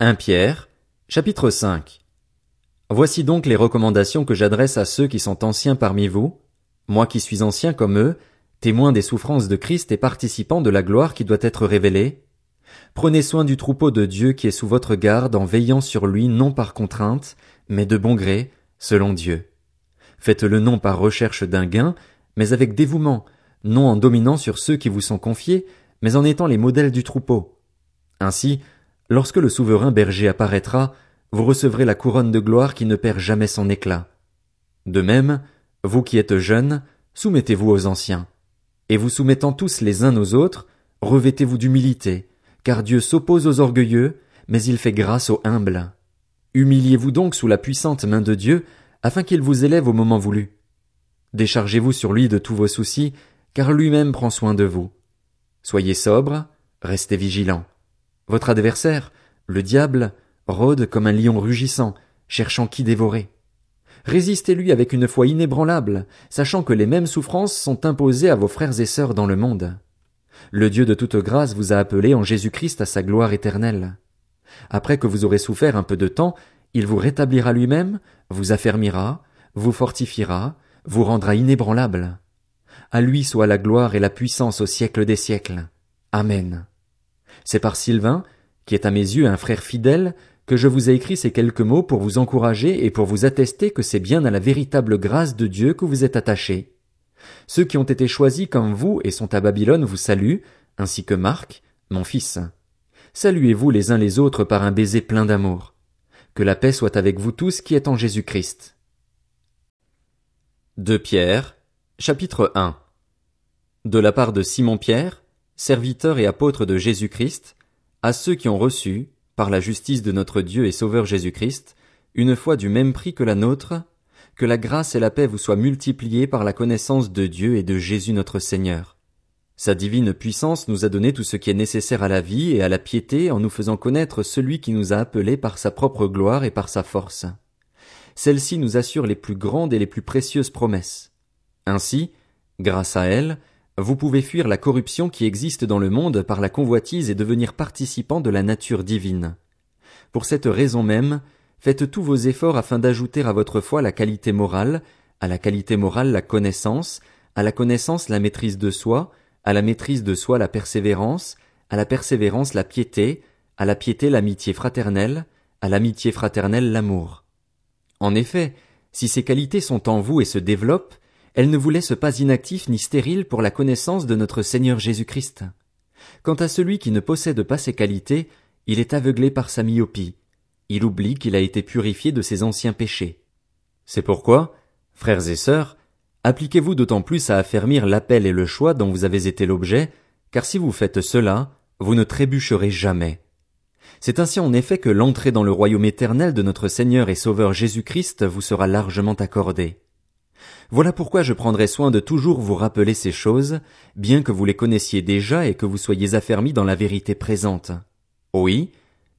1 Pierre, chapitre 5 Voici donc les recommandations que j'adresse à ceux qui sont anciens parmi vous, moi qui suis ancien comme eux, témoin des souffrances de Christ et participant de la gloire qui doit être révélée. Prenez soin du troupeau de Dieu qui est sous votre garde en veillant sur lui non par contrainte, mais de bon gré, selon Dieu. Faites-le non par recherche d'un gain, mais avec dévouement, non en dominant sur ceux qui vous sont confiés, mais en étant les modèles du troupeau. Ainsi, Lorsque le souverain berger apparaîtra, vous recevrez la couronne de gloire qui ne perd jamais son éclat. De même, vous qui êtes jeunes, soumettez-vous aux anciens. Et vous soumettant tous les uns aux autres, revêtez-vous d'humilité, car Dieu s'oppose aux orgueilleux, mais il fait grâce aux humbles. Humiliez-vous donc sous la puissante main de Dieu, afin qu'il vous élève au moment voulu. Déchargez-vous sur lui de tous vos soucis, car lui-même prend soin de vous. Soyez sobre, restez vigilants. Votre adversaire, le diable, rôde comme un lion rugissant, cherchant qui dévorer. Résistez-lui avec une foi inébranlable, sachant que les mêmes souffrances sont imposées à vos frères et sœurs dans le monde. Le Dieu de toute grâce vous a appelé en Jésus-Christ à sa gloire éternelle. Après que vous aurez souffert un peu de temps, il vous rétablira lui-même, vous affermira, vous fortifiera, vous rendra inébranlable. À lui soit la gloire et la puissance au siècle des siècles. Amen. C'est par Sylvain, qui est à mes yeux un frère fidèle, que je vous ai écrit ces quelques mots pour vous encourager et pour vous attester que c'est bien à la véritable grâce de Dieu que vous êtes attachés. Ceux qui ont été choisis comme vous et sont à Babylone vous saluent, ainsi que Marc, mon fils. Saluez-vous les uns les autres par un baiser plein d'amour. Que la paix soit avec vous tous qui êtes en Jésus-Christ. De Pierre, chapitre 1 De la part de Simon Pierre, serviteur et apôtre de Jésus-Christ, à ceux qui ont reçu, par la justice de notre Dieu et Sauveur Jésus-Christ, une foi du même prix que la nôtre, que la grâce et la paix vous soient multipliées par la connaissance de Dieu et de Jésus notre Seigneur. Sa divine puissance nous a donné tout ce qui est nécessaire à la vie et à la piété en nous faisant connaître celui qui nous a appelés par sa propre gloire et par sa force. Celle-ci nous assure les plus grandes et les plus précieuses promesses. Ainsi, grâce à elle, vous pouvez fuir la corruption qui existe dans le monde par la convoitise et devenir participant de la nature divine. Pour cette raison même, faites tous vos efforts afin d'ajouter à votre foi la qualité morale, à la qualité morale la connaissance, à la connaissance la maîtrise de soi, à la maîtrise de soi la persévérance, à la persévérance la piété, à la piété l'amitié fraternelle, à l'amitié fraternelle l'amour. En effet, si ces qualités sont en vous et se développent, elle ne vous laisse pas inactif ni stérile pour la connaissance de notre Seigneur Jésus-Christ. Quant à celui qui ne possède pas ces qualités, il est aveuglé par sa myopie. Il oublie qu'il a été purifié de ses anciens péchés. C'est pourquoi, frères et sœurs, appliquez-vous d'autant plus à affermir l'appel et le choix dont vous avez été l'objet, car si vous faites cela, vous ne trébucherez jamais. C'est ainsi en effet que l'entrée dans le royaume éternel de notre Seigneur et Sauveur Jésus-Christ vous sera largement accordée. Voilà pourquoi je prendrai soin de toujours vous rappeler ces choses, bien que vous les connaissiez déjà et que vous soyez affermis dans la vérité présente. Oui,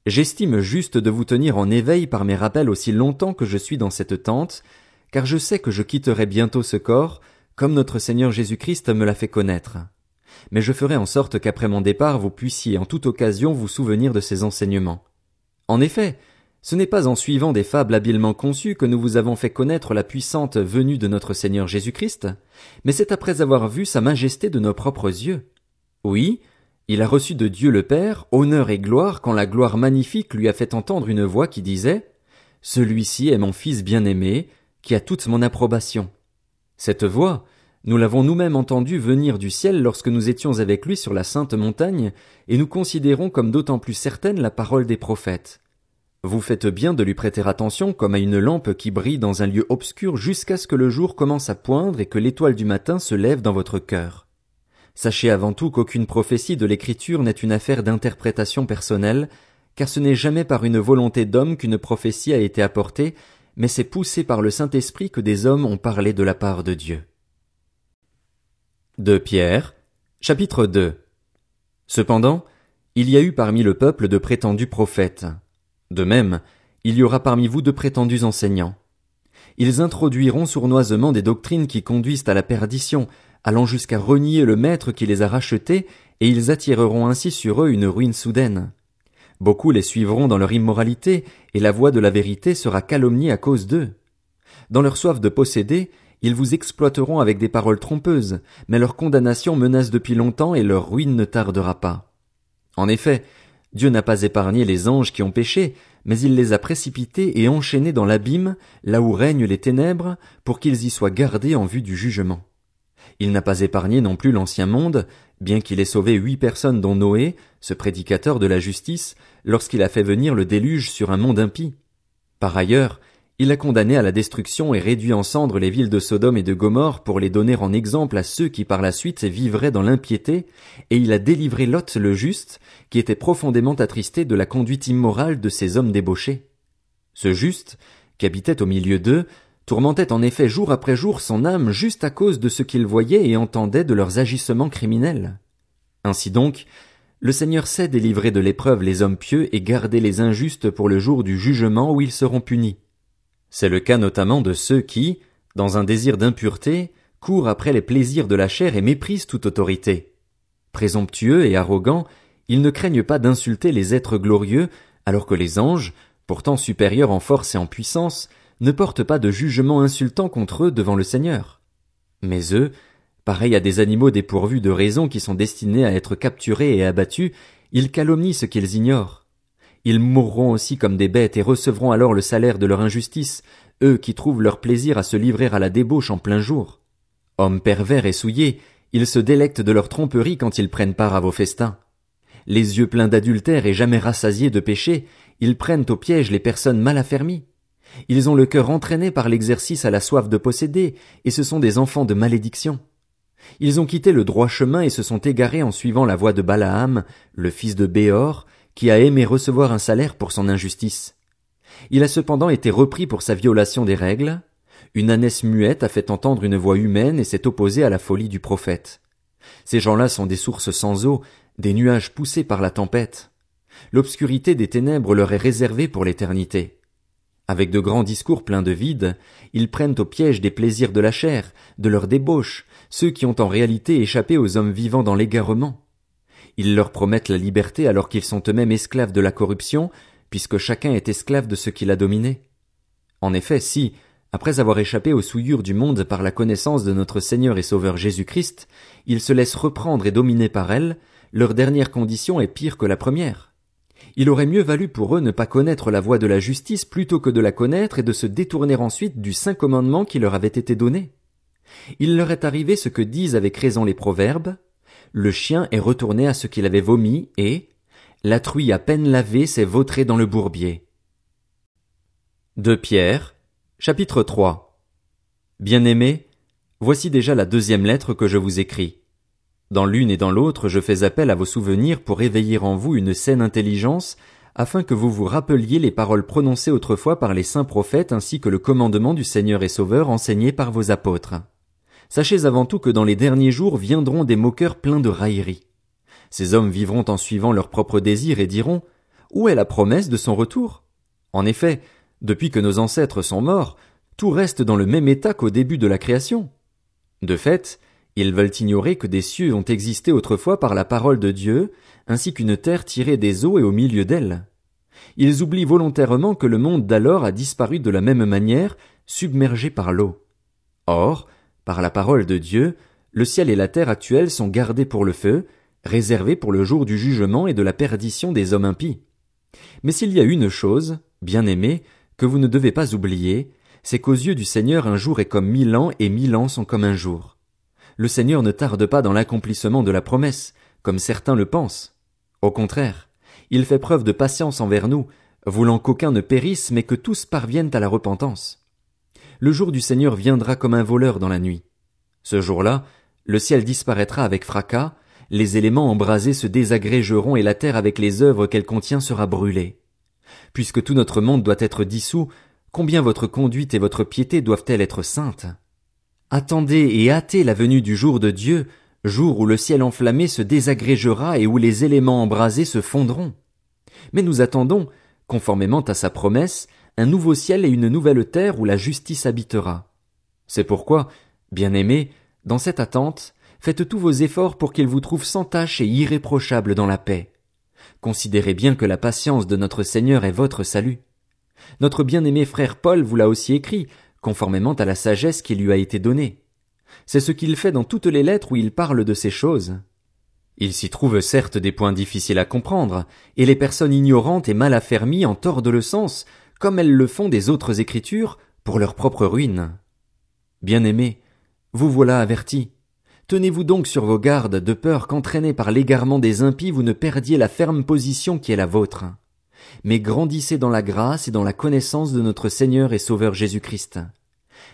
j'estime juste de vous tenir en éveil par mes rappels aussi longtemps que je suis dans cette tente, car je sais que je quitterai bientôt ce corps, comme notre Seigneur Jésus-Christ me l'a fait connaître. Mais je ferai en sorte qu'après mon départ vous puissiez en toute occasion vous souvenir de ces enseignements. En effet, ce n'est pas en suivant des fables habilement conçues que nous vous avons fait connaître la puissante venue de notre Seigneur Jésus-Christ, mais c'est après avoir vu sa majesté de nos propres yeux. Oui, il a reçu de Dieu le Père honneur et gloire quand la gloire magnifique lui a fait entendre une voix qui disait Celui-ci est mon Fils bien-aimé, qui a toute mon approbation. Cette voix, nous l'avons nous-mêmes entendue venir du ciel lorsque nous étions avec lui sur la sainte montagne, et nous considérons comme d'autant plus certaine la parole des prophètes. Vous faites bien de lui prêter attention comme à une lampe qui brille dans un lieu obscur jusqu'à ce que le jour commence à poindre et que l'étoile du matin se lève dans votre cœur. Sachez avant tout qu'aucune prophétie de l'écriture n'est une affaire d'interprétation personnelle, car ce n'est jamais par une volonté d'homme qu'une prophétie a été apportée, mais c'est poussé par le Saint-Esprit que des hommes ont parlé de la part de Dieu. De Pierre, chapitre 2 Cependant, il y a eu parmi le peuple de prétendus prophètes. De même, il y aura parmi vous de prétendus enseignants. Ils introduiront sournoisement des doctrines qui conduisent à la perdition, allant jusqu'à renier le maître qui les a rachetés, et ils attireront ainsi sur eux une ruine soudaine. Beaucoup les suivront dans leur immoralité, et la voie de la vérité sera calomniée à cause d'eux. Dans leur soif de posséder, ils vous exploiteront avec des paroles trompeuses, mais leur condamnation menace depuis longtemps et leur ruine ne tardera pas. En effet, Dieu n'a pas épargné les anges qui ont péché, mais il les a précipités et enchaînés dans l'abîme, là où règnent les ténèbres, pour qu'ils y soient gardés en vue du jugement. Il n'a pas épargné non plus l'ancien monde, bien qu'il ait sauvé huit personnes dont Noé, ce prédicateur de la justice, lorsqu'il a fait venir le déluge sur un monde impie. Par ailleurs, il a condamné à la destruction et réduit en cendres les villes de Sodome et de Gomorre pour les donner en exemple à ceux qui par la suite vivraient dans l'impiété, et il a délivré Lot le juste, qui était profondément attristé de la conduite immorale de ces hommes débauchés. Ce juste, qui habitait au milieu d'eux, tourmentait en effet jour après jour son âme juste à cause de ce qu'il voyait et entendait de leurs agissements criminels. Ainsi donc, le Seigneur sait délivrer de l'épreuve les hommes pieux et garder les injustes pour le jour du jugement où ils seront punis. C'est le cas notamment de ceux qui, dans un désir d'impureté, courent après les plaisirs de la chair et méprisent toute autorité. Présomptueux et arrogants, ils ne craignent pas d'insulter les êtres glorieux, alors que les anges, pourtant supérieurs en force et en puissance, ne portent pas de jugement insultant contre eux devant le Seigneur. Mais eux, pareils à des animaux dépourvus de raison qui sont destinés à être capturés et abattus, ils calomnient ce qu'ils ignorent. Ils mourront aussi comme des bêtes et recevront alors le salaire de leur injustice, eux qui trouvent leur plaisir à se livrer à la débauche en plein jour. Hommes pervers et souillés, ils se délectent de leur tromperie quand ils prennent part à vos festins. Les yeux pleins d'adultère et jamais rassasiés de péché, ils prennent au piège les personnes mal affermies. Ils ont le cœur entraîné par l'exercice à la soif de posséder, et ce sont des enfants de malédiction. Ils ont quitté le droit chemin et se sont égarés en suivant la voie de Balaam, le fils de Béor, qui a aimé recevoir un salaire pour son injustice. Il a cependant été repris pour sa violation des règles. Une ânesse muette a fait entendre une voix humaine et s'est opposée à la folie du prophète. Ces gens-là sont des sources sans eau, des nuages poussés par la tempête. L'obscurité des ténèbres leur est réservée pour l'éternité. Avec de grands discours pleins de vide, ils prennent au piège des plaisirs de la chair, de leur débauche, ceux qui ont en réalité échappé aux hommes vivants dans l'égarement. Ils leur promettent la liberté alors qu'ils sont eux-mêmes esclaves de la corruption, puisque chacun est esclave de ce qu'il a dominé. En effet, si, après avoir échappé aux souillures du monde par la connaissance de notre Seigneur et Sauveur Jésus-Christ, ils se laissent reprendre et dominer par elle, leur dernière condition est pire que la première. Il aurait mieux valu pour eux ne pas connaître la voie de la justice plutôt que de la connaître et de se détourner ensuite du saint commandement qui leur avait été donné. Il leur est arrivé ce que disent avec raison les proverbes, le chien est retourné à ce qu'il avait vomi et la truie à peine lavée s'est vautrée dans le bourbier. De Pierre, chapitre 3 Bien-aimés, voici déjà la deuxième lettre que je vous écris. Dans l'une et dans l'autre, je fais appel à vos souvenirs pour éveiller en vous une saine intelligence, afin que vous vous rappeliez les paroles prononcées autrefois par les saints prophètes ainsi que le commandement du Seigneur et Sauveur enseigné par vos apôtres. Sachez avant tout que dans les derniers jours viendront des moqueurs pleins de railleries. Ces hommes vivront en suivant leurs propres désirs et diront Où est la promesse de son retour? En effet, depuis que nos ancêtres sont morts, tout reste dans le même état qu'au début de la création. De fait, ils veulent ignorer que des cieux ont existé autrefois par la parole de Dieu, ainsi qu'une terre tirée des eaux et au milieu d'elle. Ils oublient volontairement que le monde d'alors a disparu de la même manière, submergé par l'eau. Or, par la parole de Dieu, le ciel et la terre actuels sont gardés pour le feu, réservés pour le jour du jugement et de la perdition des hommes impies. Mais s'il y a une chose, bien aimée, que vous ne devez pas oublier, c'est qu'aux yeux du Seigneur un jour est comme mille ans et mille ans sont comme un jour. Le Seigneur ne tarde pas dans l'accomplissement de la promesse, comme certains le pensent. Au contraire, il fait preuve de patience envers nous, voulant qu'aucun ne périsse mais que tous parviennent à la repentance le jour du Seigneur viendra comme un voleur dans la nuit. Ce jour-là, le ciel disparaîtra avec fracas, les éléments embrasés se désagrégeront et la terre avec les œuvres qu'elle contient sera brûlée. Puisque tout notre monde doit être dissous, combien votre conduite et votre piété doivent-elles être saintes? Attendez et hâtez la venue du jour de Dieu, jour où le ciel enflammé se désagrégera et où les éléments embrasés se fondront. Mais nous attendons, conformément à sa promesse, un nouveau ciel et une nouvelle terre où la justice habitera. C'est pourquoi, bien-aimés, dans cette attente, faites tous vos efforts pour qu'il vous trouve sans tache et irréprochable dans la paix. Considérez bien que la patience de notre Seigneur est votre salut. Notre bien-aimé frère Paul vous l'a aussi écrit, conformément à la sagesse qui lui a été donnée. C'est ce qu'il fait dans toutes les lettres où il parle de ces choses. Il s'y trouve certes des points difficiles à comprendre, et les personnes ignorantes et mal affermies en tordent le sens, comme elles le font des autres écritures, pour leur propre ruine. Bien-aimés, vous voilà avertis. Tenez-vous donc sur vos gardes, de peur qu'entraînés par l'égarement des impies vous ne perdiez la ferme position qui est la vôtre. Mais grandissez dans la grâce et dans la connaissance de notre Seigneur et Sauveur Jésus-Christ.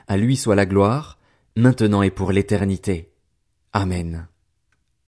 À lui soit la gloire, maintenant et pour l'éternité. Amen.